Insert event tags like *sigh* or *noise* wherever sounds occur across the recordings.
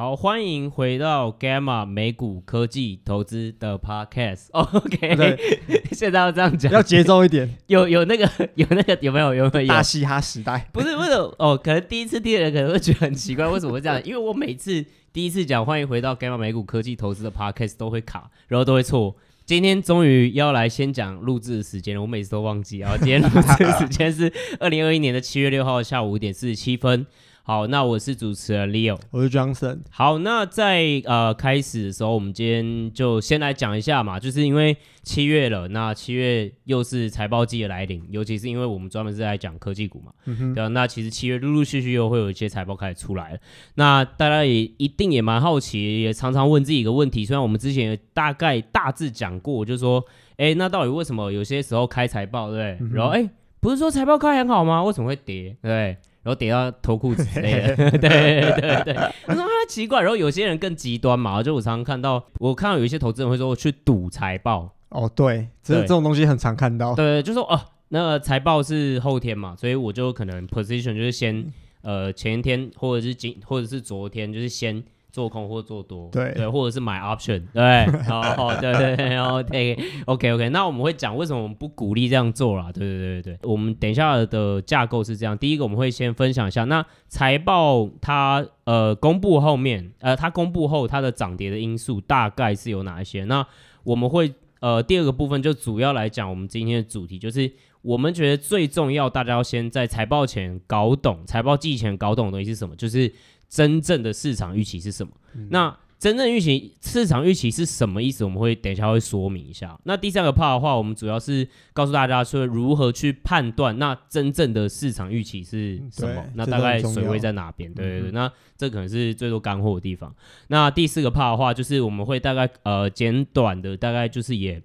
好，欢迎回到 Gamma 美股科技投资的 Podcast。*laughs* OK，对 *laughs* 现在要这样讲，要节奏一点。*laughs* 有有那个有那个有没有有没有大嘻哈时代？不是不是哦，可能第一次听的人可能会觉得很奇怪，为什么会这样？因为我每次第一次讲欢迎回到 Gamma 美股科技投资的 Podcast 都会卡，然后都会错。今天终于要来先讲录制的时间了，我每次都忘记。然后今天录制的时间是二零二一年的七月六号下午五点四十七分。好，那我是主持人 Leo，我是 Johnson。好，那在呃开始的时候，我们今天就先来讲一下嘛，就是因为七月了，那七月又是财报季的来临，尤其是因为我们专门是在讲科技股嘛，嗯哼，对啊，那其实七月陆陆续续又会有一些财报开始出来了，那大家也一定也蛮好奇，也常常问自己一个问题，虽然我们之前也大概大致讲过，就是说，哎，那到底为什么有些时候开财报，对不对？嗯、然后哎，不是说财报开很好吗？为什么会跌？对？然后跌到脱裤子之类的，*laughs* 对对对。他说啊奇怪，然后有些人更极端嘛，就我常常看到，我看到有一些投资人会说我去赌财报。哦，对，这这种东西很常看到。对，就说哦，那个财报是后天嘛，所以我就可能 position 就是先呃前一天或者是今或者是昨天就是先。做空或做多，对对，或者是买 option，对，好好，对对对，然后 OK OK OK，那我们会讲为什么我们不鼓励这样做啦，对对对对，我们等一下的架构是这样，第一个我们会先分享一下，那财报它呃公布后面，呃它公布后它的涨跌的因素大概是有哪一些？那我们会呃第二个部分就主要来讲我们今天的主题，就是我们觉得最重要，大家要先在财报前搞懂，财报季前搞懂的东西是什么，就是。真正的市场预期是什么？嗯、那真正预期市场预期是什么意思？我们会等一下会说明一下。那第三个 part 的话，我们主要是告诉大家说如何去判断那真正的市场预期是什么？那大概水位在哪边？对对对，那这可能是最多干货的地方。那第四个 part 的话，就是我们会大概呃简短的大概就是也。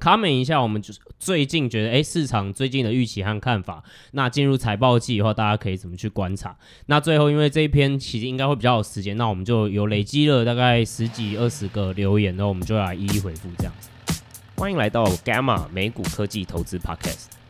Comment 一下，我们就是最近觉得，哎，市场最近的预期和看法。那进入财报季以后，大家可以怎么去观察？那最后，因为这一篇其实应该会比较有时间，那我们就有累积了大概十几二十个留言，然后我们就来一一回复这样子。欢迎来到 Gamma 美股科技投资 Podcast，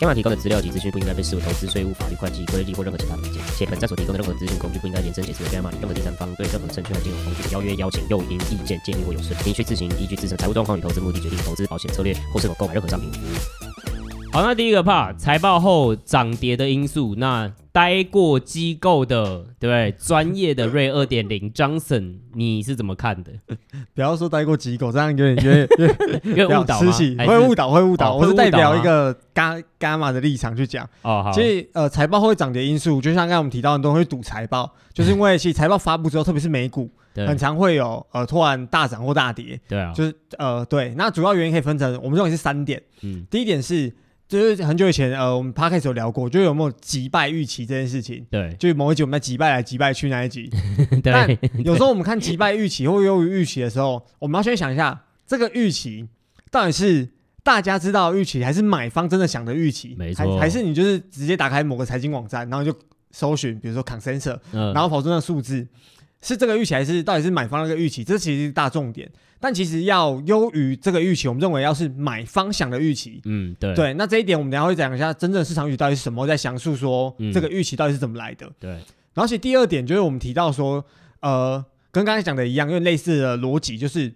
该马提供的资料及资讯不应该被视为投资、税务、法律、会计、规例或任何其他意见，且本站所提供的任何资讯工具不应该延伸解释为 Gamma 任何第三方对任何证券和金融工具的邀约、邀请、诱因、意见、建议或有损，您需自行依据自身财务状况与投资目的决定投资保险策略或是否购买任何商品。好，那第一个 part 财报后涨跌的因素，那待过机构的对不对？专业的 Ray 二点零 Johnson，你是怎么看的？*laughs* 不要说待过机构，这样有点有点有点误导吗？会误导会误导，我是代表一个伽伽马的立场去讲。哦，好。其实呃，财报后涨跌因素，就像刚才我们提到，很多人会赌财报，就是因为其实财报发布之后，特别是美股，很常会有呃突然大涨或大跌。对啊。就是呃对，那主要原因可以分成，我们认为是三点。嗯。第一点是。就是很久以前，呃，我们 Podcast 有聊过，就有没有击败预期这件事情。对，就某一集我们在击败来击败去那一集。*laughs* 对。但有时候我们看击败预期或优于预期的时候，我们要先想一下，这个预期到底是大家知道预期，还是买方真的想的预期？没错。还是你就是直接打开某个财经网站，然后就搜寻，比如说 consensus，然后跑出那个数字。是这个预期，还是到底是买方那个预期？这其实是大重点。但其实要优于这个预期，我们认为要是买方想的预期。嗯，对。对，那这一点我们等下会讲一下真正市场预期到底是什么，再详述说这个预期到底是怎么来的。嗯、对。然后其实第二点就是我们提到说，呃，跟刚才讲的一样，因为类似的逻辑就是。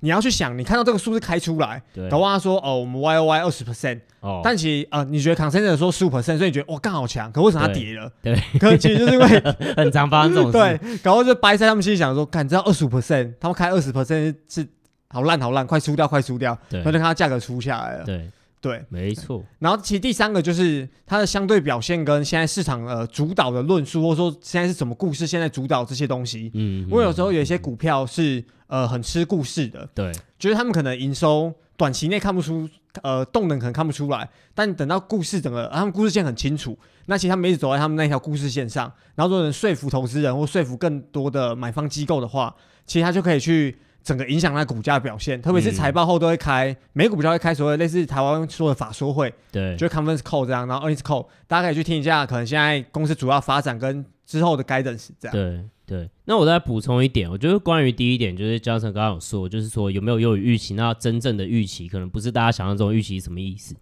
你要去想，你看到这个数字开出来，的话说哦，我们 Y O Y 二十 percent，哦，但其实呃，你觉得 consensus 说十五 percent，所以你觉得哇，刚好强，可为什么它跌了？对，可其实就是因为 *laughs* 很常发生这种事。对，然后就掰在他们心里想说，看，知道二十五 percent，他们开二十 percent 是好烂好烂，快输掉快输掉，然后就看它价格出下来了。对。对，没错。然后其实第三个就是它的相对表现跟现在市场呃主导的论述，或者说现在是什么故事，现在主导这些东西。嗯，我有时候有一些股票是呃很吃故事的，对，就是他们可能营收短期内看不出，呃动能可能看不出来，但等到故事整个他们故事线很清楚，那其实他们一直走在他们那条故事线上，然后如果能说服投资人或说服更多的买方机构的话，其实他就可以去。整个影响它股价表现，特别是财报后都会开，美股比较会开所谓类似台湾说的法说会，对，就是 conference call 这样，然后 earnings call，大家可以去听一下，可能现在公司主要发展跟之后的 guidance 这样。对对，那我再补充一点，我觉得关于第一点，就是 Johnson 刚刚有说，就是说有没有优于预期，那真正的预期可能不是大家想象中的预期是什么意思？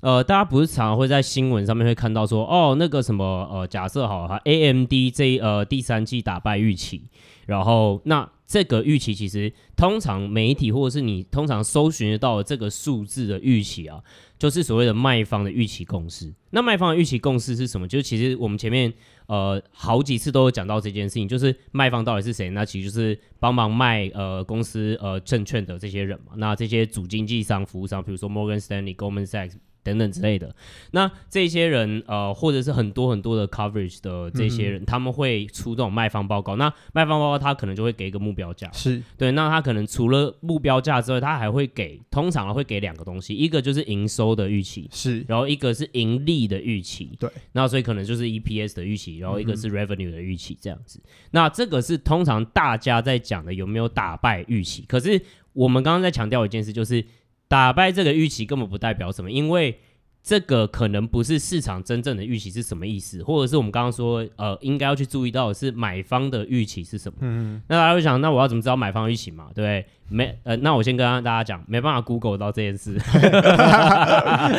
呃，大家不是常常会在新闻上面会看到说，哦，那个什么，呃，假设好了哈，AMD 这呃第三季打败预期，然后那这个预期其实通常媒体或者是你通常搜寻得到的这个数字的预期啊，就是所谓的卖方的预期共识。那卖方的预期共识是什么？就是其实我们前面呃好几次都有讲到这件事情，就是卖方到底是谁？那其实就是帮忙卖呃公司呃证券的这些人嘛。那这些主经纪商、服务商，比如说 Morgan Stanley、Goldman Sachs。等等之类的，那这些人呃，或者是很多很多的 coverage 的这些人，嗯、他们会出这种卖方报告。那卖方报告他可能就会给一个目标价，是对。那他可能除了目标价之外，他还会给，通常会给两个东西，一个就是营收的预期，是，然后一个是盈利的预期，对。那所以可能就是 EPS 的预期，然后一个是 revenue 的预期，这样子。嗯、那这个是通常大家在讲的有没有打败预期？可是我们刚刚在强调一件事，就是。打败这个预期根本不代表什么，因为这个可能不是市场真正的预期是什么意思，或者是我们刚刚说，呃，应该要去注意到的是买方的预期是什么。嗯，那大家会想，那我要怎么知道买方预期嘛？对不对？没，呃，那我先跟大家讲，没办法 Google 到这件事，*laughs*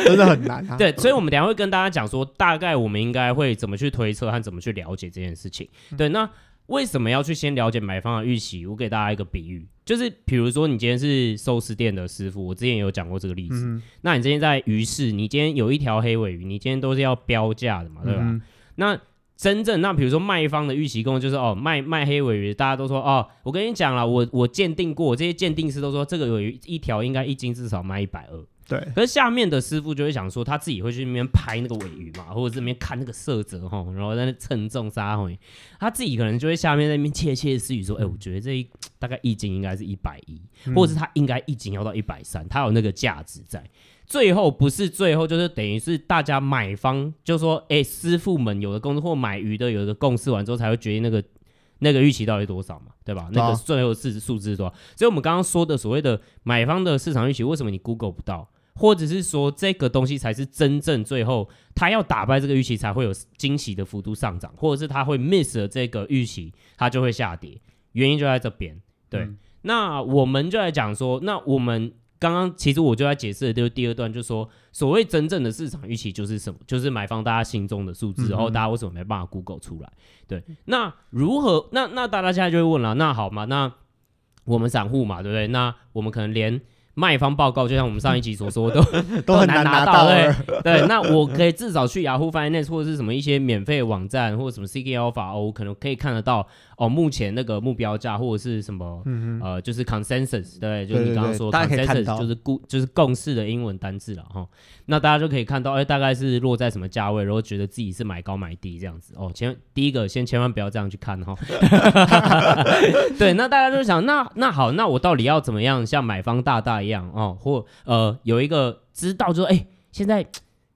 真的很难啊。*laughs* 对，所以我们等下会跟大家讲说，大概我们应该会怎么去推测和怎么去了解这件事情。对，那。为什么要去先了解买方的预期？我给大家一个比喻，就是比如说你今天是寿司店的师傅，我之前有讲过这个例子。嗯、那你今天在鱼市，你今天有一条黑尾鱼，你今天都是要标价的嘛，对吧？嗯、那真正那比如说卖方的预期共就是哦，卖卖黑尾鱼，大家都说哦，我跟你讲了，我我鉴定过，这些鉴定师都说这个尾鱼一条应该一斤至少卖一百二。对，可是下面的师傅就会想说，他自己会去那边拍那个尾鱼嘛，或者这边看那个色泽哈，然后在那称重杀回，他自己可能就会下面在那边窃窃私语说，哎、欸，我觉得这一大概一斤应该是一百一，或者是他应该一斤要到一百三，他有那个价值在。最后不是最后，就是等于是大家买方就说，哎、欸，师傅们有的公司或买鱼的有的共识完之后，才会决定那个那个预期到底多少嘛，对吧？那个最后是数字是多少？所以我们刚刚说的所谓的买方的市场预期，为什么你 Google 不到？或者是说这个东西才是真正最后他要打败这个预期才会有惊喜的幅度上涨，或者是他会 miss 了这个预期，它就会下跌，原因就在这边。对，嗯、那我们就来讲说，那我们刚刚其实我就在解释的就是第二段，就是说所谓真正的市场预期就是什么，就是买方大家心中的数字，然后大家为什么没办法 Google 出来？对，那如何？那那大家现在就会问了，那好嘛，那我们散户嘛，对不对？那我们可能连卖方报告就像我们上一集所说，*laughs* 都都很难拿到，对对。那我可以至少去 Yahoo Finance 或者是什么一些免费网站，或者什么 CK Alpha，我可能可以看得到。哦，目前那个目标价或者是什么，嗯、哼呃，就是 consensus，对，就是你刚刚说 consensus，就是共就是共识的英文单字了哈。那大家就可以看到，哎，大概是落在什么价位，然后觉得自己是买高买低这样子。哦，前第一个先千万不要这样去看哈。*laughs* *laughs* 对，那大家就想，那那好，那我到底要怎么样像买方大大一样哦，或呃有一个知道就说，哎，现在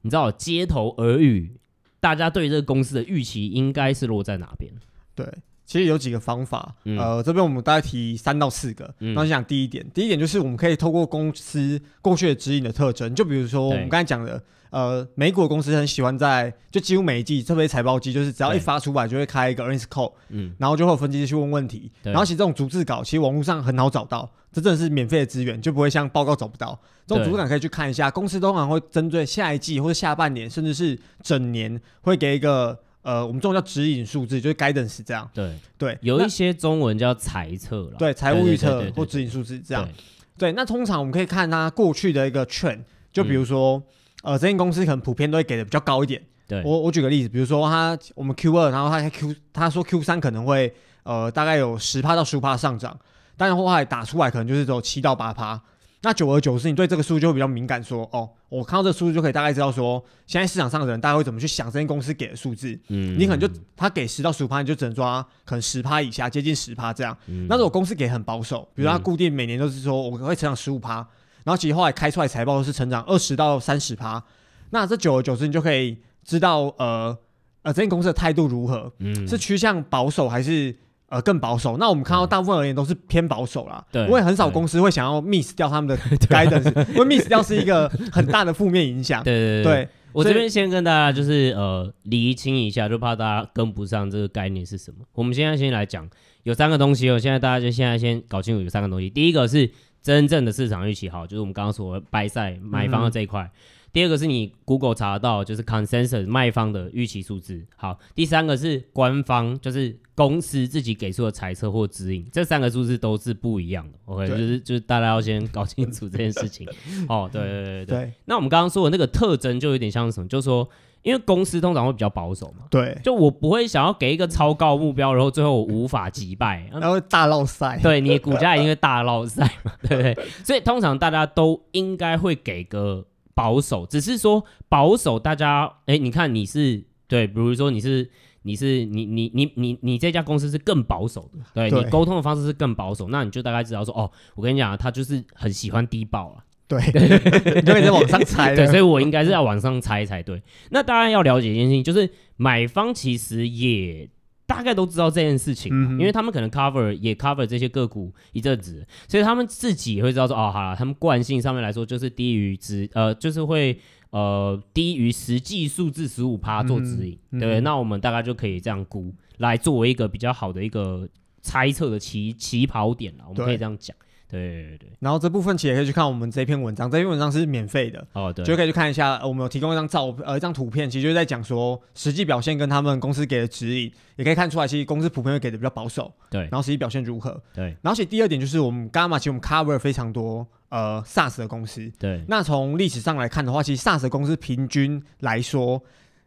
你知道街头耳语，大家对这个公司的预期应该是落在哪边？对。其实有几个方法，嗯、呃，这边我们大概提三到四个。那我想第一点，第一点就是我们可以透过公司过去的指引的特征，就比如说我们刚才讲的，呃，美股的公司很喜欢在就几乎每一季，特别财报季，就是只要一发出来就会开一个 earnings call，嗯，然后就会有分析师去问问题，然后其实这种逐字稿其实网络上很好找到，这真的是免费的资源，就不会像报告找不到。这种逐字稿可以去看一下，公司通常会针对下一季或者下半年，甚至是整年，会给一个。呃，我们中文叫指引数字，就是 guidance 这样。对对，有一些中文叫财测了。对，财务预测或指引数字这样。对，那通常我们可以看它过去的一个 trend，就比如说，呃，这间公司可能普遍都会给的比较高一点。对，我我举个例子，比如说它我们 Q 二，然后它 Q，他说 Q 三可能会呃大概有十趴到十五趴上涨，但是后来打出来可能就是只有七到八趴。那久而久之，你对这个数就会比较敏感，说哦，我看到这个数字就可以大概知道说，现在市场上的人大概会怎么去想这间公司给的数字。嗯，你可能就他给十到十五趴，你就只能抓可能十趴以下，接近十趴这样。嗯，那如果公司给很保守，比如说他固定每年都是说我会成长十五趴，然后其实后来开出来财报都是成长二十到三十趴，那这久而久之，你就可以知道呃呃这间公司的态度如何，嗯，是趋向保守还是呃更保守。那我们看到大部分而言都是偏保守啦，对，因为很少公司会想要 miss 掉他们的 *laughs* guidance，因为 miss 掉是一个很大的负面影响。对对对，对，我这边先跟大家就是呃厘清一下，就怕大家跟不上这个概念是什么。我们现在先来讲，有三个东西哦，现在大家就现在先搞清楚有三个东西。第一个是真正的市场预期，好，就是我们刚刚说的 buy side 买方的这一块。嗯第二个是你 Google 查到，就是 consensus 卖方的预期数字。好，第三个是官方，就是公司自己给出的猜测或指引，这三个数字都是不一样的。OK，就是就是大家要先搞清楚这件事情。*laughs* 哦，对对对对。那我们刚刚说的那个特征就有点像什么？就是说，因为公司通常会比较保守嘛。对。就我不会想要给一个超高目标，然后最后我无法击败，*laughs* 然后大落赛。对，你的股价一定会大落赛嘛，对不对？所以通常大家都应该会给个。保守，只是说保守，大家哎，你看你是对，比如说你是你是你你你你你这家公司是更保守的，对，对你沟通的方式是更保守，那你就大概知道说哦，我跟你讲，他就是很喜欢低报啊，对，*laughs* 你就可以在往上猜，对，所以我应该是要往上猜才对。那大家要了解一件事情，就是买方其实也。大概都知道这件事情，嗯，因为他们可能 cover 也 cover 这些个股一阵子，所以他们自己也会知道说，哦，好了，他们惯性上面来说就是低于指，呃，就是会呃低于实际数字十五趴做指引，嗯，对不对，嗯？那我们大概就可以这样估，来作为一个比较好的一个猜测的起起跑点了，我们可以这样讲。对对对，然后这部分其实也可以去看我们这篇文章，这篇文章是免费的哦，对，就可以去看一下。我们有提供一张照呃一张图片，其实就是在讲说实际表现跟他们公司给的指引，也可以看出来，其实公司普遍会给的比较保守，对。然后实际表现如何？对。然后其实第二点就是我们 Gamma 其实我们 cover 非常多呃 SaaS 的公司，对。那从历史上来看的话，其实 SaaS 的公司平均来说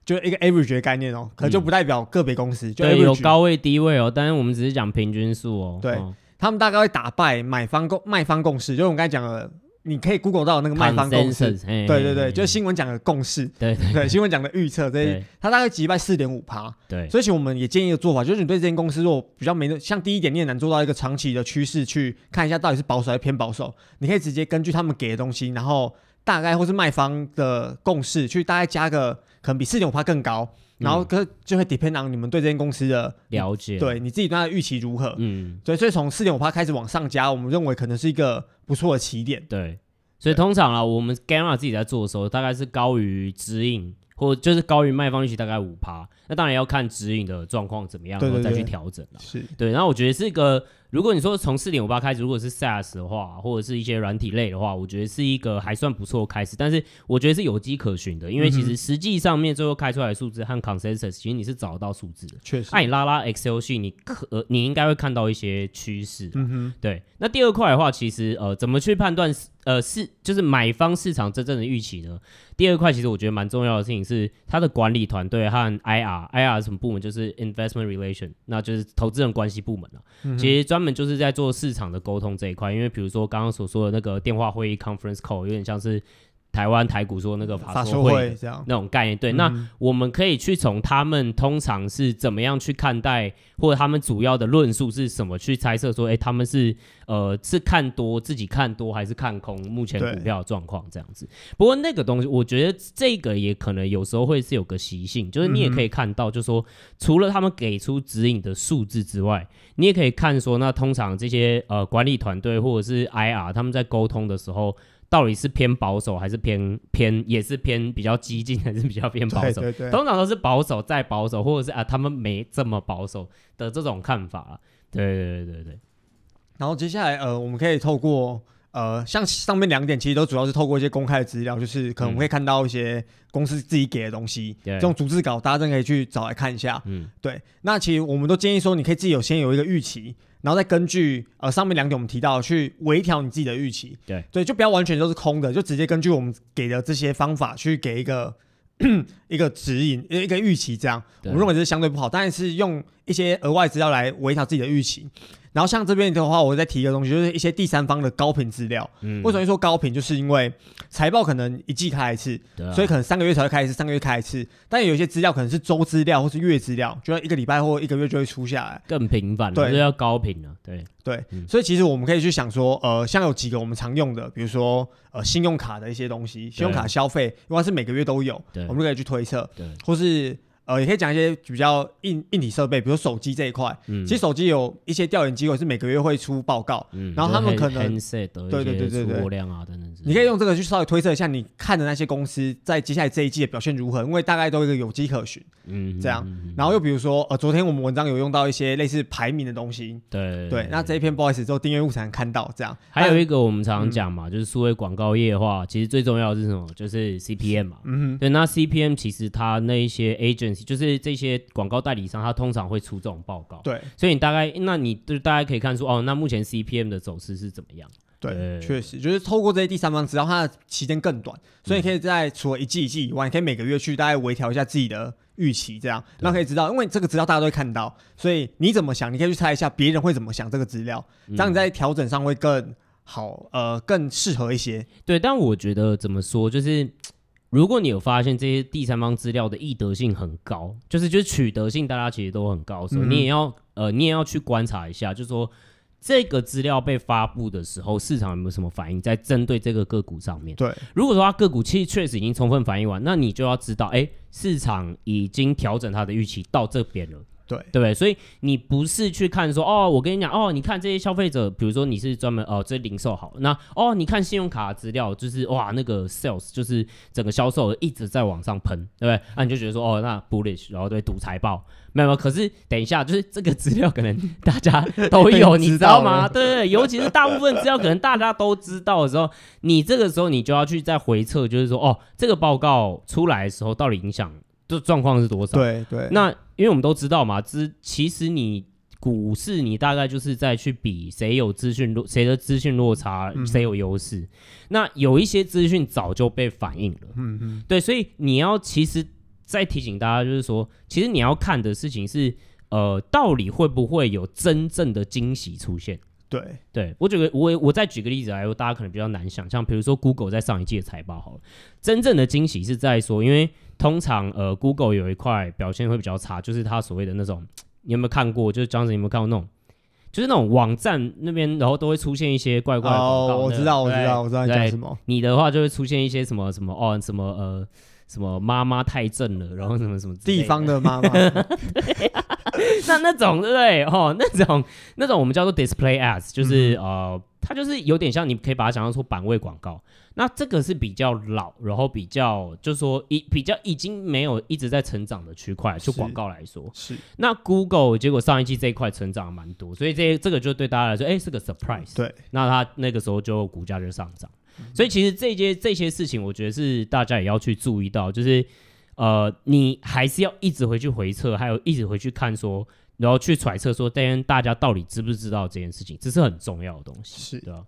就一个 average 的概念哦，可能就不代表个别公司，嗯、就有高位低位哦，但是我们只是讲平均数哦，对。哦他们大概会打败买方共卖方共识，就是我们刚才讲的，你可以 Google 到那个卖方共识，对对对，就是新闻讲的共识，对对，对，新闻讲的预测，这些他大概击败四点五趴，对，所以其实我们也建议的做法，就是你对这间公司如果比较没那像第一点，你也难做到一个长期的趋势去看一下到底是保守还是偏保守，你可以直接根据他们给的东西，然后大概或是卖方的共识去大概加个可能比四点五趴更高。然后可就会 depend on 你们对这间公司的了解，对你自己对它的预期如何？嗯，对，所以从四点五趴开始往上加，我们认为可能是一个不错的起点。对，所以通常啊，我们 Gamma 自己在做的时候，大概是高于指引，或就是高于卖方预期大概五趴。那当然要看指引的状况怎么样，然后再去调整了。是对，然后我觉得是一个。如果你说从四点五八开始，如果是 SaaS 的话，或者是一些软体类的话，我觉得是一个还算不错的开始。但是我觉得是有迹可循的，因为其实实际上面最后开出来的数字和 consensus，其实你是找得到数字的。确实，那、啊、你拉拉 Excel 系，你可你应该会看到一些趋势。嗯哼，对。那第二块的话，其实呃，怎么去判断呃是就是买方市场真正的预期呢？第二块其实我觉得蛮重要的事情是它的管理团队和 IR，IR 是什么部门？就是 Investment Relation，那就是投资人关系部门了、嗯。其实专门就是在做市场的沟通这一块，因为比如说刚刚所说的那个电话会议 （conference call） 有点像是。台湾台股说那个法说会那种概念，对、嗯，那我们可以去从他们通常是怎么样去看待，或者他们主要的论述是什么，去猜测说，哎、欸，他们是呃是看多自己看多还是看空目前股票的状况这样子。不过那个东西，我觉得这个也可能有时候会是有个习性，就是你也可以看到，就是说除了他们给出指引的数字之外，你也可以看说，那通常这些呃管理团队或者是 IR 他们在沟通的时候。到底是偏保守还是偏偏也是偏比较激进还是比较偏保守？对对对，通常都是保守再保守，或者是啊他们没这么保守的这种看法。对对对对对。然后接下来呃，我们可以透过呃像上面两点，其实都主要是透过一些公开的资料，就是可能会看到一些公司自己给的东西，嗯、这种逐字稿大家真可以去找来看一下。嗯，对。那其实我们都建议说，你可以自己有先有一个预期。然后再根据呃上面两点我们提到去微调你自己的预期，对。对，就不要完全都是空的，就直接根据我们给的这些方法去给一个 *clears throat* 一个指引，一个预期，这样。我们认为这是相对不好，但是用一些额外资料来微调自己的预期。然后像这边的话，我再提一个东西，就是一些第三方的高频资料。嗯，为什么说高频？就是因为财报可能一季开一次，所以可能三个月才会开一次，三个月开一次。但有些资料可能是周资料或是月资料，就要一个礼拜或一个月就会出下来，更频繁，对，就要高频了。对对，嗯，所以其实我们可以去想说，呃，像有几个我们常用的，比如说呃信用卡的一些东西，信用卡消费，因为是每个月都有，对，我们就可以去推测，对，或是。呃，也可以讲一些比较硬硬体设备，比如手机这一块。嗯，其实手机有一些调研机构是每个月会出报告，嗯，然后他们可能对对对对对，量啊等等。你可以用这个去稍微推测一下，你看的那些公司在接下来这一季的表现如何，因为大概都有一个有迹可循。嗯，这样。然后又比如说，呃，昨天我们文章有用到一些类似排名的东西。对对。那这一篇不好意思，只有订阅户才能看到这样。还有一个我们常常讲嘛，就是数位广告业的话，其实最重要的是什么？就是 CPM 嘛。嗯哼。对，那 CPM 其实它那一些就是这些。广告代理商他通常会出这种报告，对，所以你大概，那你就大家可以看出哦，那目前 CPM 的走势是怎么样？对，确实就是透过这些第三方，只要它的期间更短，所以你可以在除了一季一季以外，你可以每个月去大概微调一下自己的预期，这样，那可以知道，因为这个资料大家都会看到，所以你怎么想，你可以去猜一下别人会怎么想这个资料，这样你在调整上会更好，呃，更适合一些。对，但我觉得怎么说，就是。如果你有发现这些第三方资料的易得性很高，就是就是取得性大家其实都很高，所以你也要呃你也要去观察一下，就是说这个资料被发布的时候，市场有没有什么反应，在针对这个个股上面。对，如果说它个股其实确实已经充分反映完，那你就要知道，哎，市场已经调整它的预期到这边了。对对不对？所以你不是去看说哦，我跟你讲哦，你看这些消费者，比如说你是专门哦，这零售好，那哦，你看信用卡资料，就是哇，那个 sales 就是整个销售额一直在往上喷，对不对？那你就觉得说哦，那 bullish，然后对赌财报，没有没有。可是等一下，就是这个资料可能大家都有，你知道吗？*laughs* 对对对，尤其是大部分资料可能大家都知道的时候，你这个时候你就要去再回测，就是说哦，这个报告出来的时候到底影响。这状况是多少？对对。那因为我们都知道嘛，资其实你股市你大概就是在去比谁有资讯落，谁的资讯落差，谁有优势。嗯、那有一些资讯早就被反映了。嗯嗯。对，所以你要其实再提醒大家，就是说，其实你要看的事情是，呃，到底会不会有真正的惊喜出现？对对，我举个我我再举个例子来说，大家可能比较难想象，比如说 Google 在上一季的财报好了，真正的惊喜是在说，因为通常呃 Google 有一块表现会比较差，就是它所谓的那种，你有没有看过？就是张子，你有没有看过那种？就是那种网站那边，然后都会出现一些怪怪的广告。哦，我知道，我知道，我知道你讲什么。你的话就会出现一些什么什么哦，什么呃。什么妈妈太正了，然后什么什么地方的妈妈，*laughs* 那那种对不对？哦，那种那种我们叫做 display ads，就是、嗯、呃，它就是有点像，你可以把它想象成版位广告。那这个是比较老，然后比较就是说已比较已经没有一直在成长的区块，就广告来说是。那 Google 结果上一季这一块成长蛮多，所以这这个就对大家来说，哎，是个 surprise。对，那它那个时候就股价就上涨。所以其实这些这些事情，我觉得是大家也要去注意到，就是呃，你还是要一直回去回测，还有一直回去看说，然后去揣测说，大大家到底知不知道这件事情，这是很重要的东西，是的。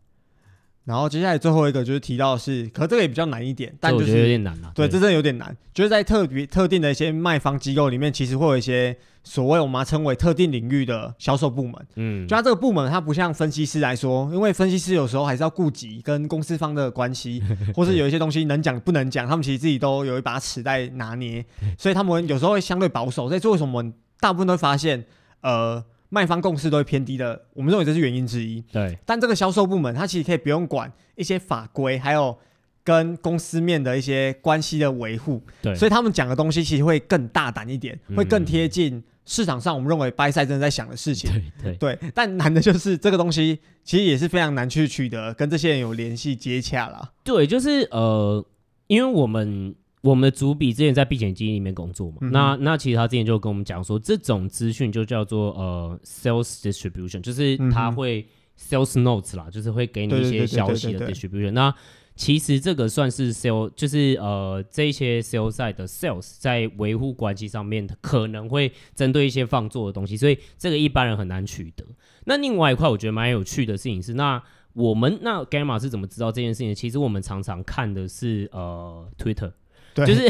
然后接下来最后一个就是提到的是，可这个也比较难一点，但就是有点难了。对，这真的有点难。就是在特别特定的一些卖方机构里面，其实会有一些所谓我们称为特定领域的销售部门。嗯，就它这个部门，它不像分析师来说，因为分析师有时候还是要顾及跟公司方的关系，*laughs* 或是有一些东西能讲不能讲，他们其实自己都有一把尺在拿捏，所以他们有时候会相对保守。所以为什么我们大部分都会发现，呃。卖方共识都会偏低的，我们认为这是原因之一。对，但这个销售部门，它其实可以不用管一些法规，还有跟公司面的一些关系的维护。对，所以他们讲的东西其实会更大胆一点，会更贴近市场上我们认为 side 真的在想的事情。对对对，但难的就是这个东西其实也是非常难去取得，跟这些人有联系接洽啦。对，就是呃，因为我们。我们的主笔之前在避险基金里面工作嘛，嗯、那那其实他之前就跟我们讲说，这种资讯就叫做呃 sales distribution，就是他会 sales notes 啦，就是会给你一些消息的 distribution。那其实这个算是 sales，就是呃这些 sales side 的 sales 在维护关系上面可能会针对一些放作的东西，所以这个一般人很难取得。那另外一块我觉得蛮有趣的事情是，那我们那 Gamma 是怎么知道这件事情的？其实我们常常看的是呃 Twitter。对。就是，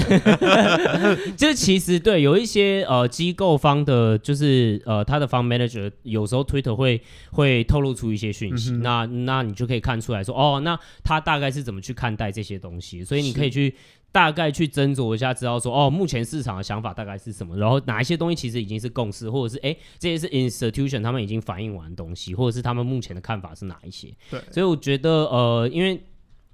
*laughs* 就是其实对有一些呃机构方的，就是呃他的 fund manager 有时候 Twitter 会会透露出一些讯息，嗯、那那你就可以看出来说，哦，那他大概是怎么去看待这些东西，所以你可以去大概去斟酌一下，知道说，哦，目前市场的想法大概是什么，然后哪一些东西其实已经是共识，或者是哎这些是 institution 他们已经反映完的东西，或者是他们目前的看法是哪一些？对，所以我觉得呃，因为。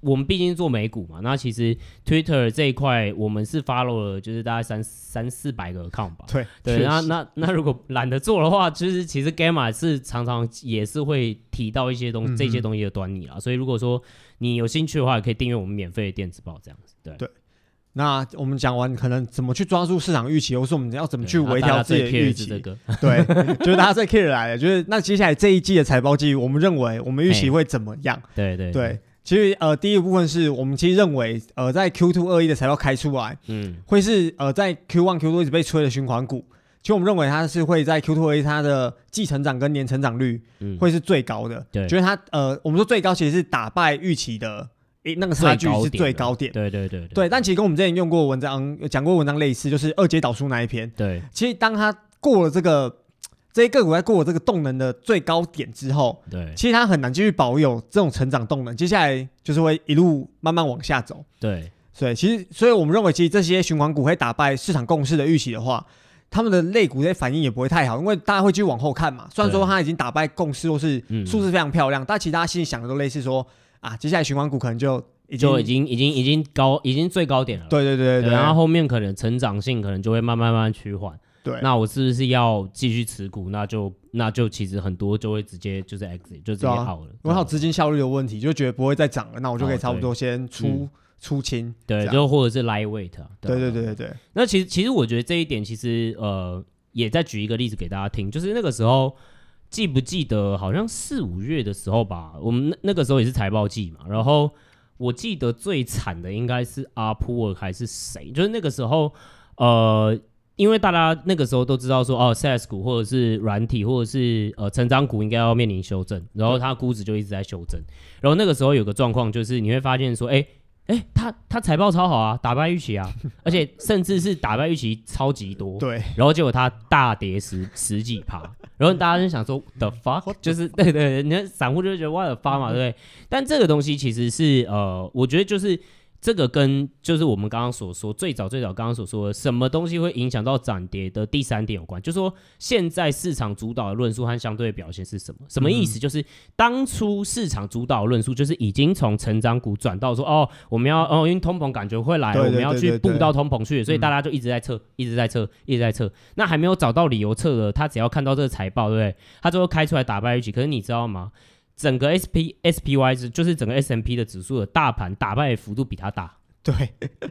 我们毕竟做美股嘛，那其实 Twitter 这一块我们是 follow 了，就是大概三三四百个 account 吧。对对，那那那如果懒得做的话，就是其实 Gamma 是常常也是会提到一些东西、嗯、这些东西的端倪啦。所以如果说你有兴趣的话，也可以订阅我们免费的电子报这样子。对对。那我们讲完可能怎么去抓住市场预期，或是我们要怎么去微调自己的预期，对，*laughs* 就是大家最 care 来了，就是那接下来这一季的财报季，我们认为我们预期会怎么样？对对对，其实呃第一个部分是我们其实认为呃在 Q two 二一的财报开出来，嗯，会是呃在 Q one Q two 一直被吹的循环股，其实我们认为它是会在 Q two 二一它的季成长跟年成长率会是最高的，对，觉得它呃我们说最高其实是打败预期的。诶，那个差距是最高点，对对对对，对。但其实跟我们之前用过文章、讲过文章类似，就是二阶导数那一篇。对，其实当它过了这个这些个股在过了这个动能的最高点之后，对，其实它很难继续保有这种成长动能，接下来就是会一路慢慢往下走。对，所以其实，所以我们认为，其实这些循环股会打败市场共识的预期的话，他们的类股的反应也不会太好，因为大家会继续往后看嘛。虽然说它已经打败共识，或是数字非常漂亮，但其实大家心里想的都类似说。啊，接下来循环股可能就已经就已经已经已经高，已经最高点了。对对对对，对，然后后面可能成长性可能就会慢慢慢慢趋缓。对，那我是不是要继续持股？那就那就其实很多就会直接就是 exit 就直接好了。因为它资金效率的问题，就觉得不会再涨了，那我就可以差不多先出、嗯、出清。对，就或者是 lightweight。对对对对对。那其实其实我觉得这一点其实呃，也再举一个例子给大家听，就是那个时候。记不记得好像四五月的时候吧，我们那那个时候也是财报季嘛。然后我记得最惨的应该是 Upwork 还是谁？就是那个时候，呃，因为大家那个时候都知道说，哦，SaaS 股或者是软体或者是呃成长股应该要面临修正，然后它估值就一直在修正。然后那个时候有个状况就是你会发现说，哎。哎，他他财报超好啊，打败预期啊，而且甚至是打败预期超级多。对，然后结果它大跌十十几趴，然后大家就想说 the fuck，就是对对对，你看散户就觉得 what the fuck 嘛，对不对？但这个东西其实是呃，我觉得就是。这个跟就是我们刚刚所说最早最早刚刚所说的什么东西会影响到涨跌的第三点有关，就是说现在市场主导的论述和相对的表现是什么？什么意思？就是当初市场主导的论述就是已经从成长股转到说哦，我们要哦，因为通膨感觉会来，我们要去布到通膨去，所以大家就一直在测，一直在测，一直在测。那还没有找到理由测的，他只要看到这个财报，对不对？他就会开出来打败预期。可是你知道吗？整个 S P S P Y 是就是整个 S M P 的指数的大盘打败的幅度比它大，对，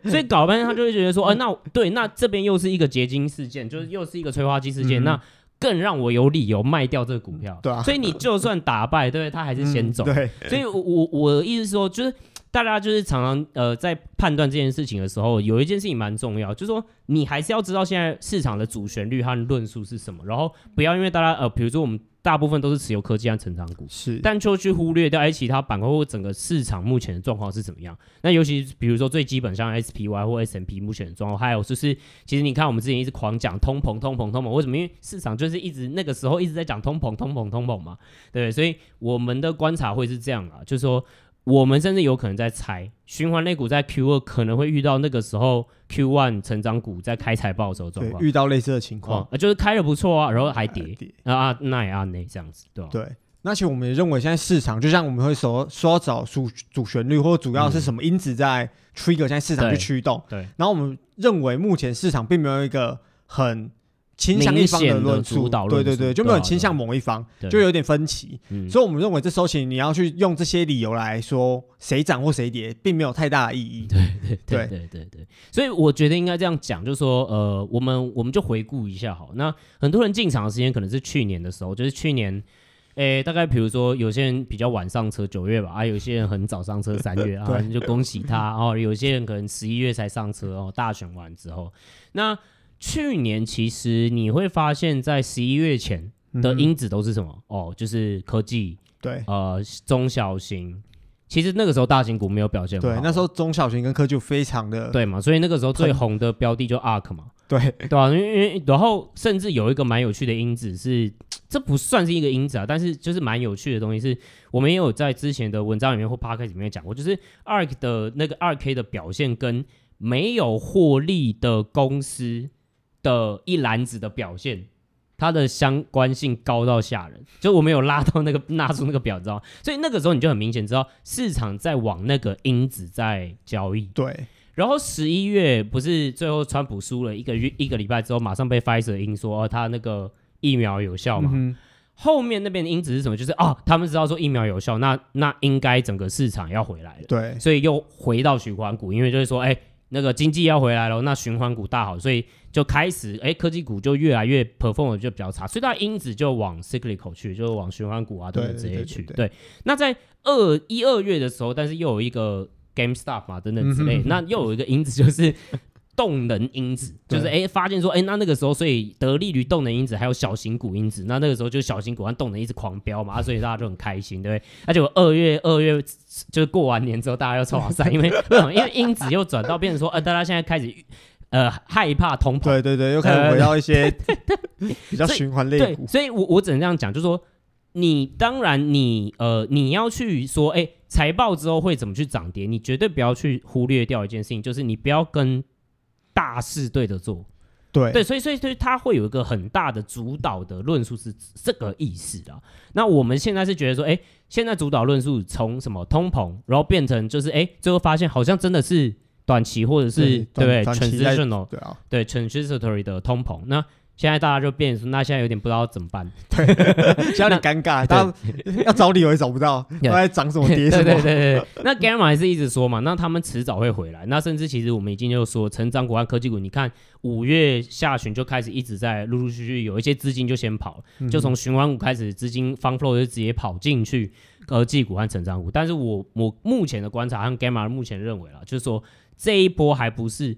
所以搞半天他就会觉得说，呃，那对，那这边又是一个结晶事件，就是又是一个催化剂事件，嗯、那更让我有理由卖掉这个股票，对啊，所以你就算打败，对，他还是先走，嗯、对，所以我我我的意思是说，就是大家就是常常呃在判断这件事情的时候，有一件事情蛮重要，就是说你还是要知道现在市场的主旋律和论述是什么，然后不要因为大家呃，比如说我们。大部分都是持有科技和成长股，是，但就去忽略掉哎，其他板块或整个市场目前的状况是怎么样？那尤其比如说最基本像 SPY 或 S&P 目前的状况，还有就是，其实你看我们之前一直狂讲通膨、通膨、通膨，为什么？因为市场就是一直那个时候一直在讲通膨、通膨、通膨嘛，对，所以我们的观察会是这样啊，就是说。我们甚至有可能在猜，循环类股在 Q 二可能会遇到那个时候 Q one 成长股在开财报的时候状况，遇到类似的情况，啊，就是开的不错啊，然后还跌，啊啊，那也啊那这样子，对吧？对，那其实我们也认为现在市场就像我们会说说找主主旋律或主要是什么因子在 trigger 现在市场去驱动，对，然后我们认为目前市场并没有一个很。倾向一方的论述，对对对，就没有倾向某一方，就有点分歧。所以，我们认为这时候你要去用这些理由来说谁涨或谁跌，并没有太大的意义。对对对对对对。所以，我觉得应该这样讲，就是说，呃，我们我们就回顾一下好。那很多人进场的时间可能是去年的时候，就是去年，诶，大概比如说有些人比较晚上车，九月吧，啊，有些人很早上车，三月 *laughs* 啊，就恭喜他哦。有些人可能十一月才上车哦，大选完之后，那。去年其实你会发现，在十一月前的因子都是什么？嗯、哦，就是科技，对，呃，中小型。其实那个时候大型股没有表现好。对，那时候中小型跟科技非常的对嘛，所以那个时候最红的标的就 ARK 嘛。对，对吧、啊？因为因为然后甚至有一个蛮有趣的因子是，这不算是一个因子啊，但是就是蛮有趣的东西是，我们也有在之前的文章里面或 Podcast 里面讲过，就是 ARK 的那个二 K 的表现跟没有获利的公司。的一篮子的表现，它的相关性高到吓人。就我没有拉到那个 *laughs* 拉出那个表，知道吗？所以那个时候你就很明显知道市场在往那个因子在交易。对。然后十一月不是最后川普输了一个月一个礼拜之后，马上被 Pfizer 因说哦，他那个疫苗有效嘛？嗯、后面那边的因子是什么？就是哦，他们知道说疫苗有效，那那应该整个市场要回来了。对，所以又回到循环股，因为就是说，哎，那个经济要回来了，那循环股大好，所以就开始，哎，科技股就越来越 perform 就比较差，所以它因子就往 cyclical 去，就往循环股啊等等这些去。对，那在二一二月的时候，但是又有一个。GameStop 嘛，等等之类，那又有一个因子就是动能因子，就是哎、欸，发现说哎、欸，那那个时候，所以得利于动能因子，还有小型股因子，那那个时候就小型股和动能一直狂飙嘛，所以大家就很开心，对不对？那就二月二月就是过完年之后，大家又抽好散，因为为什么？因为因子又转到变成说，呃，大家现在开始呃害怕通膨，对对对，又开始回到一些 *laughs* 比较循环类股，所以我我只能这样讲，就是说。你当然你，你呃，你要去说，哎，财报之后会怎么去涨跌？你绝对不要去忽略掉一件事情，就是你不要跟大势对着做。对对，所以所以所以它会有一个很大的主导的论述是这个意思啊。那我们现在是觉得说，哎，现在主导论述从什么通膨，然后变成就是，哎，最后发现好像真的是短期或者是对不对？transitional 对啊，对 transitory 的通膨那。现在大家就变成说，那现在有点不知道怎么办，对，*laughs* 现在有点尴尬，大家 *laughs* 要找理由也找不到，都在涨什么跌什么。对对对对，那 Gamma 还是一直说嘛，那他们迟早会回来。那甚至其实我们已经就说，成长股和科技股，你看五月下旬就开始一直在陆陆续续有一些资金就先跑，就从循环股开始，资金 fund flow 就直接跑进去科技股和成长股。但是我我目前的观察和 Gamma 目前认为啦，就是说这一波还不是。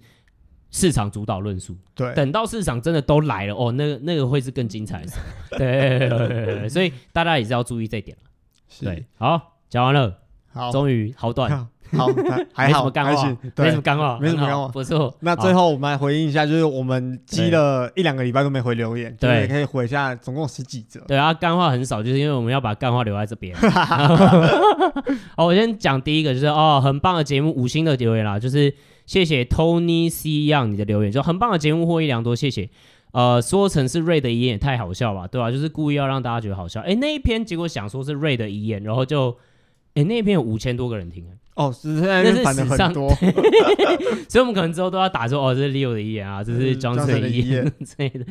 市场主导论述，对，等到市场真的都来了哦，那个那个会是更精彩的，*laughs* 对，所以大家也是要注意这一点是对，好，讲完了，好，终于好短，好，还好，没什么干话，没什么干话，没什么干话，不错。那最后我们来回应一下，就是我们积了一两个礼拜都没回留言，对，可以回一下，总共十几则。对啊，干话很少，就是因为我们要把干话留在这边。好，我先讲第一个，就是哦，很棒的节目，五星的留言啦，就是。谢谢 Tony C Young 你的留言，就很棒的节目，获益良多，谢谢。呃，说成是 Ray 的遗言也太好笑吧，对吧、啊？就是故意要让大家觉得好笑。哎，那一篇结果想说是 Ray 的遗言，然后就，哎，那一篇有五千多个人听，哦，是现在那是史上多，*laughs* 所以我们可能之后都要打说，哦，这是 Leo 的遗言啊，这是 Johnson 的遗言 *laughs* 之类的。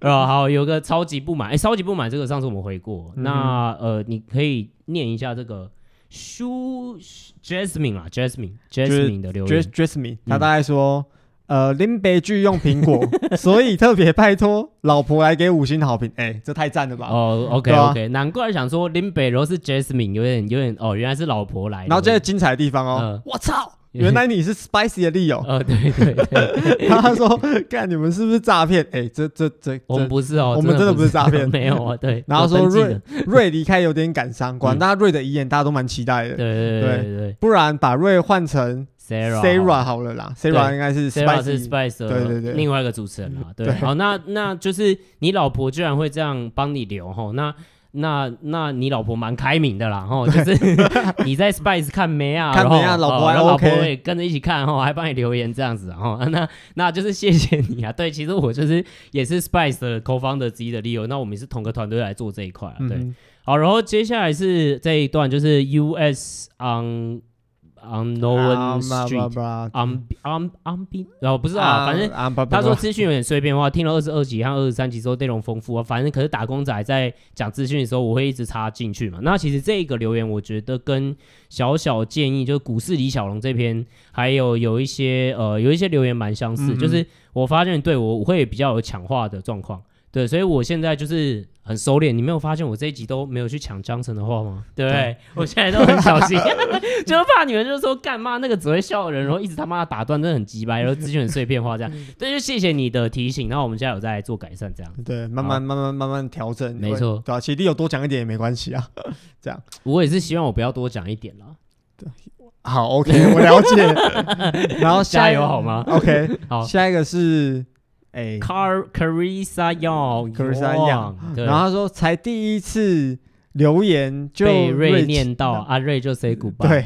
哦，好，有个超级不满，哎，超级不满这个上次我们回过，嗯、那呃，你可以念一下这个。书 Jasmine 啊，Jasmine，Jasmine 的留言，Jasmine，他大概说，呃，林北剧用苹果，所以特别拜托老婆来给五星好评，*laughs* 哎，这太赞了吧？哦，OK，OK，难怪想说林北如果是 Jasmine，有点有点哦，原来是老婆来。然后这个精彩的地方哦，我操！*laughs* 原来你是 Spicy 的 Leo 哦，对对对，*laughs* 他说：“看你们是不是诈骗？哎，这这这，我们不是哦，我们真的不是诈骗，*laughs* 没有啊。”对，然后说瑞瑞离开有点感伤，果然大家瑞的遗言大家都蛮期待的，对对对，不然把瑞换成 Sarah 好了。啦，Sarah 应该是 Sarah 是 Spicy，对对对，另外一个主持人啦，对，好，那那就是你老婆居然会这样帮你留吼，那。那那你老婆蛮开明的啦，吼，*laughs* 就是 *laughs* 你在 Spice 看梅啊，看梅啊，老婆老婆也跟着一起看，吼，还帮你留言这样子，吼，那那就是谢谢你啊。对，其实我就是也是 Spice 的 co-founder 之一的 Leo，那我们也是同个团队来做这一块啊，对。好，然后接下来是这一段，就是 US on。Unknown Street，um um um，然后不知道啊，反正他说资讯有点碎片化，听了二十二集和二十三集之后内容丰富啊，反正可是打工仔在讲资讯的时候，我会一直插进去嘛。那其实这个留言我觉得跟小小建议，就是股市李小龙这篇，还有有一些呃有一些留言蛮相似，就是我发现对我我会比较有强化的状况。对，所以我现在就是很收敛。你没有发现我这一集都没有去抢江城的话吗？对不对？*laughs* 我现在都很小心，*laughs* 就是怕你们就是说干嘛那个只会笑的人，然后一直他妈的打断，真的很鸡掰，然后资讯很碎片化这样。对，就谢谢你的提醒，然后我们现在有在做改善，这样。对，慢慢慢慢慢慢调整。没错，对啊，其实有多讲一点也没关系啊。*laughs* 这样，我也是希望我不要多讲一点啦。对，好，OK，我了解。然后加油好吗？OK，好，下一个是。哎，Car Carissa Young，Carissa Young，然后他说才第一次留言就被瑞念到，阿瑞就 say goodbye。对，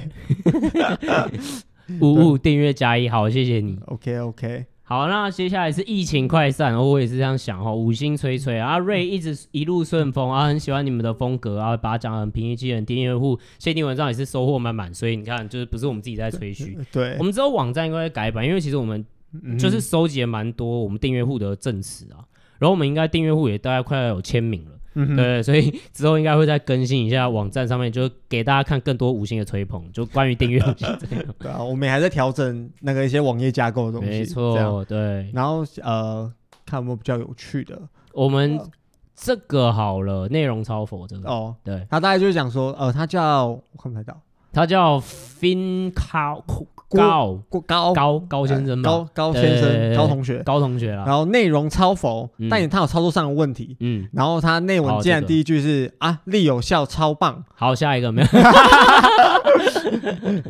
*laughs* 五五订阅加一，好，谢谢你。OK OK，好，那接下来是疫情快散，我也是这样想哦，五星吹吹啊，瑞一直一路顺风啊，很喜欢你们的风格啊，把它讲得很平易近人，订阅户限定文章也是收获满满，所以你看，就是不是我们自己在吹嘘，对，我们之后网站应该会改版，因为其实我们就是收集了蛮多我们订阅户的证词啊，然后我们应该订阅户也大概快要有签名了。嗯、对，所以之后应该会再更新一下网站上面，就给大家看更多五星的吹捧，就关于订阅。*laughs* 对啊，我们还在调整那个一些网页架构的东西。没错，对。然后呃，看有没有比较有趣的。我们这个好了，内容超佛这个。哦，对。他大概就是讲说，呃，他叫我看不太到，他叫 FinCow。高高高高先生，高高先生，高同学，高同学啦。然后内容超佛，但也他有操作上的问题。嗯，然后他内文竟然第一句是啊，力有效，超棒。好，下一个没有。*laughs*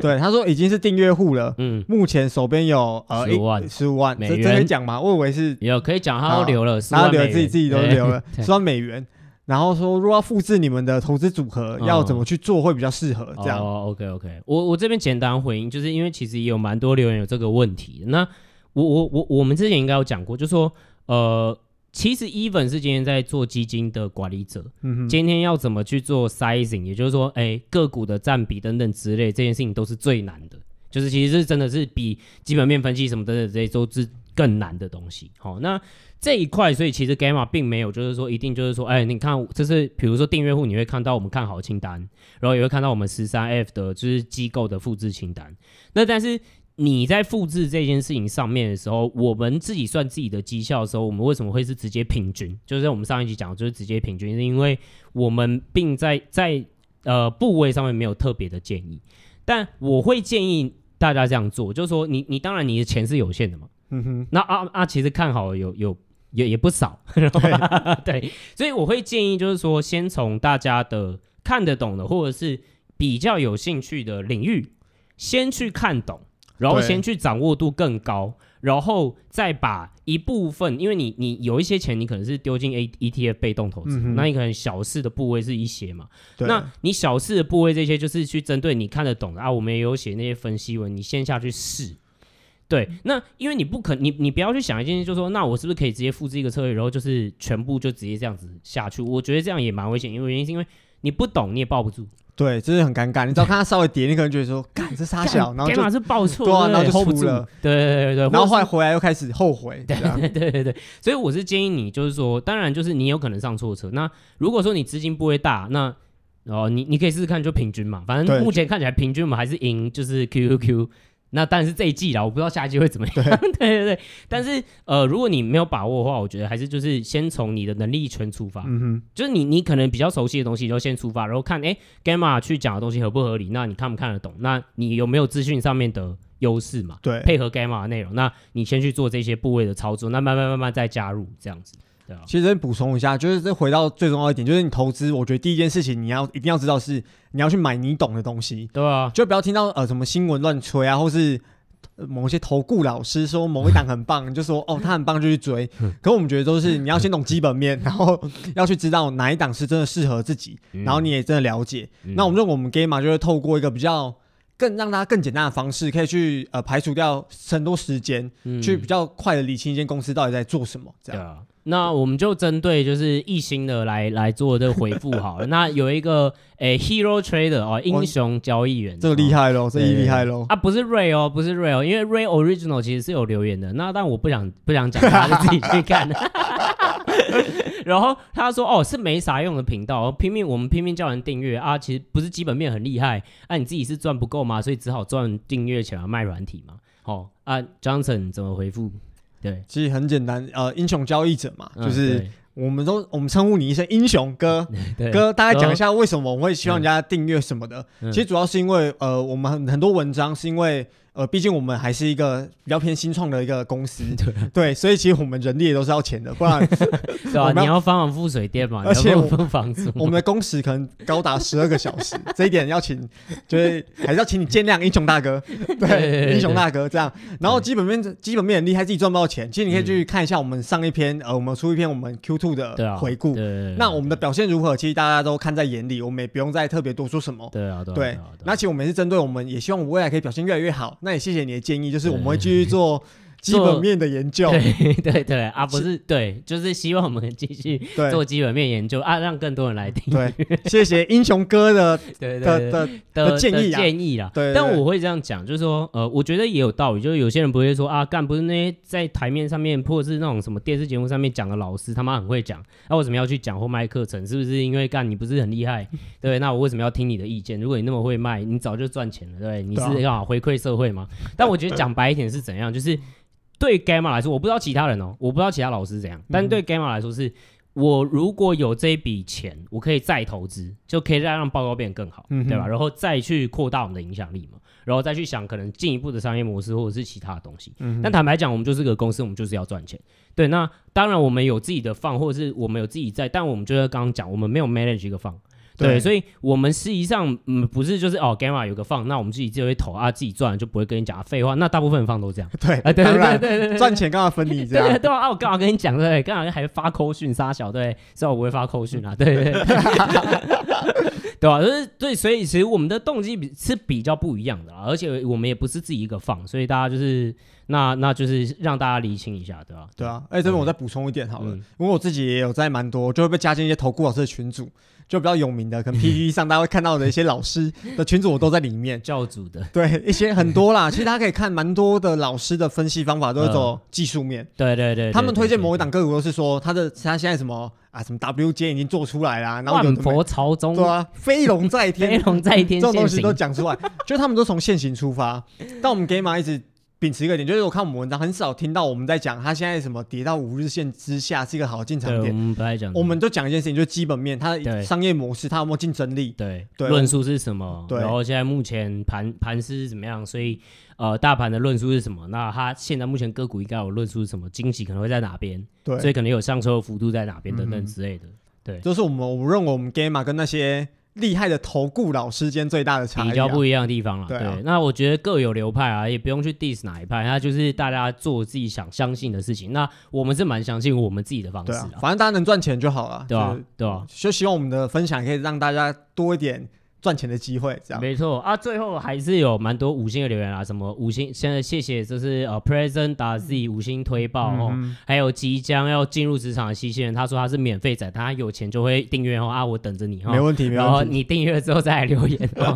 对，他说已经是订阅户了。嗯，目前手边有呃十五万，十五万。这这可以讲吗？我以为是有可以讲，他都留了，然后留了自己自己都留了 *laughs* 十万美元。然后说，如果要复制你们的投资组合，要怎么去做会比较适合？这样。哦，OK OK，我我这边简单回应，就是因为其实也有蛮多留言有这个问题。那我我我我们之前应该有讲过，就是说呃，其实 Even 是今天在做基金的管理者，嗯，今天要怎么去做 sizing，也就是说，哎，个股的占比等等之类，这件事情都是最难的。就是其实是真的是比基本面分析什么等等这些都是更难的东西。好，那。这一块，所以其实 Gamma 并没有，就是说一定就是说，哎，你看，这是比如说订阅户，你会看到我们看好清单，然后也会看到我们十三 F 的就是机构的复制清单。那但是你在复制这件事情上面的时候，我们自己算自己的绩效的时候，我们为什么会是直接平均？就是我们上一集讲，就是直接平均，是因为我们并在在呃部位上面没有特别的建议，但我会建议大家这样做，就是说你你当然你的钱是有限的嘛，嗯哼，那啊啊其实看好有有。也也不少，对，*laughs* 对，所以我会建议，就是说，先从大家的看得懂的，或者是比较有兴趣的领域，先去看懂，然后先去掌握度更高，然后再把一部分，因为你你有一些钱，你可能是丢进 A ETF 被动投资，嗯、那你可能小市的部位是一些嘛，那你小市的部位这些就是去针对你看得懂的啊，我们也有写那些分析文，你先下去试。对，那因为你不可，你你不要去想一件事，就是说，那我是不是可以直接复制一个策略，然后就是全部就直接这样子下去？我觉得这样也蛮危险，因为原因是因为你不懂，你也抱不住。对，就是很尴尬。你只要看他稍微跌，你可能觉得说，*laughs* 干这杀小，然后就是报错，对啊，然后就住了。对对对对，然后后来回来又开始后悔。对 *laughs* 对对对对，所以我是建议你，就是说，当然就是你有可能上错车。那如果说你资金不会大，那哦，你你可以试试看，就平均嘛。反正目前看起来平均嘛还是赢，就是 QQQ。那当然是这一季啦，我不知道下一季会怎么样。对，*laughs* 对对对，但是呃，如果你没有把握的话，我觉得还是就是先从你的能力圈出发。嗯哼，就是你你可能比较熟悉的东西就先出发，然后看哎，Gamma 去讲的东西合不合理，那你看不看得懂？那你有没有资讯上面的优势嘛？对，配合 Gamma 的内容，那你先去做这些部位的操作，那慢慢慢慢再加入这样子。其实补充一下，就是这回到最重要一点，就是你投资，我觉得第一件事情你要一定要知道是你要去买你懂的东西，对啊，就不要听到呃什么新闻乱吹啊，或是某些投顾老师说某一档很棒，你就说哦他很棒就去追。*laughs* 可我们觉得都是你要先懂基本面，*laughs* 然后要去知道哪一档是真的适合自己，然后你也真的了解。那我们认为我们 Gamma 就会透过一个比较更让大家更简单的方式，可以去呃排除掉很多时间，去比较快的理清一间公司到底在做什么，这样。那我们就针对就是一星的来来做这个回复好了。那有一个诶，Hero Trader 哦，英雄交易员，这个厉害喽，这一厉害喽。啊，不是 Ray 哦，不是 Ray 哦，因为 Ray Original 其实是有留言的。那但我不想不想讲，他自己去看。*laughs* 然后他说哦，是没啥用的频道，拼命我们拼命叫人订阅啊，其实不是基本面很厉害，啊，你自己是赚不够嘛，所以只好赚订阅钱卖软体嘛。哦，啊，Johnson 怎么回复？对，其实很简单，呃，英雄交易者嘛，嗯、就是我们都我们称呼你一声英雄哥，哥，大概讲一下为什么我们会希望人家订阅什么的。嗯、其实主要是因为，呃，我们很很多文章是因为。呃，毕竟我们还是一个比较偏新创的一个公司，*laughs* 对，对，所以其实我们人力也都是要钱的，不然 *laughs* 是吧？你要帮忙付水电嘛，而且我付房租，我们的工时可能高达十二个小时，这一点要请，就是还是要请你见谅，英雄大哥，对，英雄大哥这样。然后基本面基本面很厉害，自己赚不到钱，其实你可以去看一下我们上一篇，呃，我们出一篇我们 Q two 的回顾，那我们的表现如何？其实大家都看在眼里，我们也不用再特别多说什么，对啊，对。那其实我们也是针对我们，也希望我未来可以表现越来越好。那也谢谢你的建议，就是我们会继续做基本面的研究，对 *laughs* 对对啊，不是对，就是希望我们继续做基本面研究啊，让更多人来听。对，谢谢英雄哥的 *laughs* 对的的的建议建议啦。对，但我会这样讲，就是说，呃，我觉得也有道理，就是有些人不会说啊，干不是那些在台面上面或者是那种什么电视节目上面讲的老师，他妈很会讲，那为什么要去讲或卖课程？是不是因为干你不是很厉害？*laughs* 对，那我为什么要听你的意见？如果你那么会卖，你早就赚钱了，对，你是要回馈社会吗？但我觉得讲白一点是怎样，就是。对 Gamma 来说，我不知道其他人哦，我不知道其他老师怎样，但对 Gamma 来说是，我如果有这一笔钱，我可以再投资，就可以再让报告变得更好，嗯、对吧？然后再去扩大我们的影响力嘛，然后再去想可能进一步的商业模式或者是其他的东西。嗯、但坦白讲，我们就是个公司，我们就是要赚钱。对，那当然我们有自己的 fund，或者是我们有自己在，但我们就是刚刚讲，我们没有 manage 一个 fund。对，所以我们实际上嗯不是就是哦，Gamma 有个放，那我们自己就会投啊，自己赚就不会跟你讲废话。那大部分人放都这样。*laughs* 对，啊、对，对对对对，赚钱刚好分你这样。对对啊，我刚好跟你讲，对，刚好还发扣讯杀小，对，所以我不会发扣讯啊，对对对，对吧？就是对，所以其实我们的动机比是比较不一样的，而且我们也不是自己一个放，所以大家就是那那就是让大家厘清一下，对吧？对啊，哎，这边我再补充一点好了，嗯、因为我自己也有在蛮多，就会被加进一些投顾老师的群组。就比较有名的，可能 PPT 上大家会看到的一些老师的群组，我都在里面。教主的，对，一些很多啦。*laughs* 其实大家可以看蛮多的老师的分析方法，都是走技术面。对对对，他们推荐某一档个股，都是说他的他现在什么啊，什么 WJ 已经做出来啦，然后有佛朝宗，对啊，飞龙在天，*laughs* 飞龙在天，这种东西都讲出来，就他们都从现行出发。但我们 Gamma 一直。秉持一个点，就是我看我们文章很少听到我们在讲它现在什么跌到五日线之下是一个好进场点。我们不爱讲，我们都讲一件事情，就是基本面，它的商业模式，它有没有竞争力？对，论述是什么？对，然后现在目前盘盘势是怎么样？所以呃，大盘的论述是什么？那它现在目前个股应该有论述是什么？惊喜可能会在哪边？对，所以可能有上车的幅度在哪边等等之类的。对，就是我们我认为我们 Gamma 跟那些。厉害的投顾老师间最大的差异、啊，比较不一样的地方了。对，啊、对，那我觉得各有流派啊，也不用去 diss 哪一派，那就是大家做自己想相信的事情。那我们是蛮相信我们自己的方式啊，反正大家能赚钱就好了，对吧？对吧？就希望我们的分享可以让大家多一点。赚钱的机会，这样没错啊。最后还是有蛮多五星的留言啊，什么五星，现在谢谢，就是呃 Present 打 Z 五星推爆哦，还有即将要进入职场的西西人，他说他是免费仔，他有钱就会订阅哦啊，我等着你哈，没问题，没问题。然后你订阅之后再来留言 *laughs* 哦，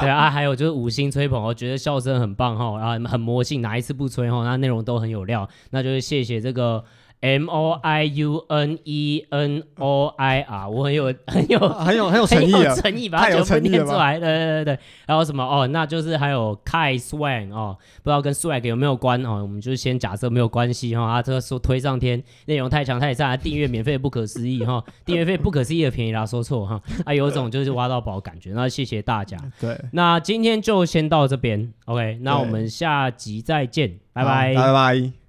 对啊，还有就是五星吹捧，哦觉得笑声很棒哈，然后很魔性，哪一次不吹哈，那内容都很有料，那就是谢谢这个。M O I U N E N O I R，我很有很有很有 *laughs* 很有诚意啊，诚意把它全部念出来，对对对对。还有什么哦？那就是还有 Kai Swag 哦，不知道跟 Swag 有没有关哦？我们就先假设没有关系哈。啊，这个说推上天，内容太强太赞，订阅免费不可思议哈，*laughs* 订阅费不可思议的便宜啦，说错哈。啊，有种就是挖到宝感觉。那谢谢大家。对，那今天就先到这边，OK。那我们下集再见，拜拜，拜拜。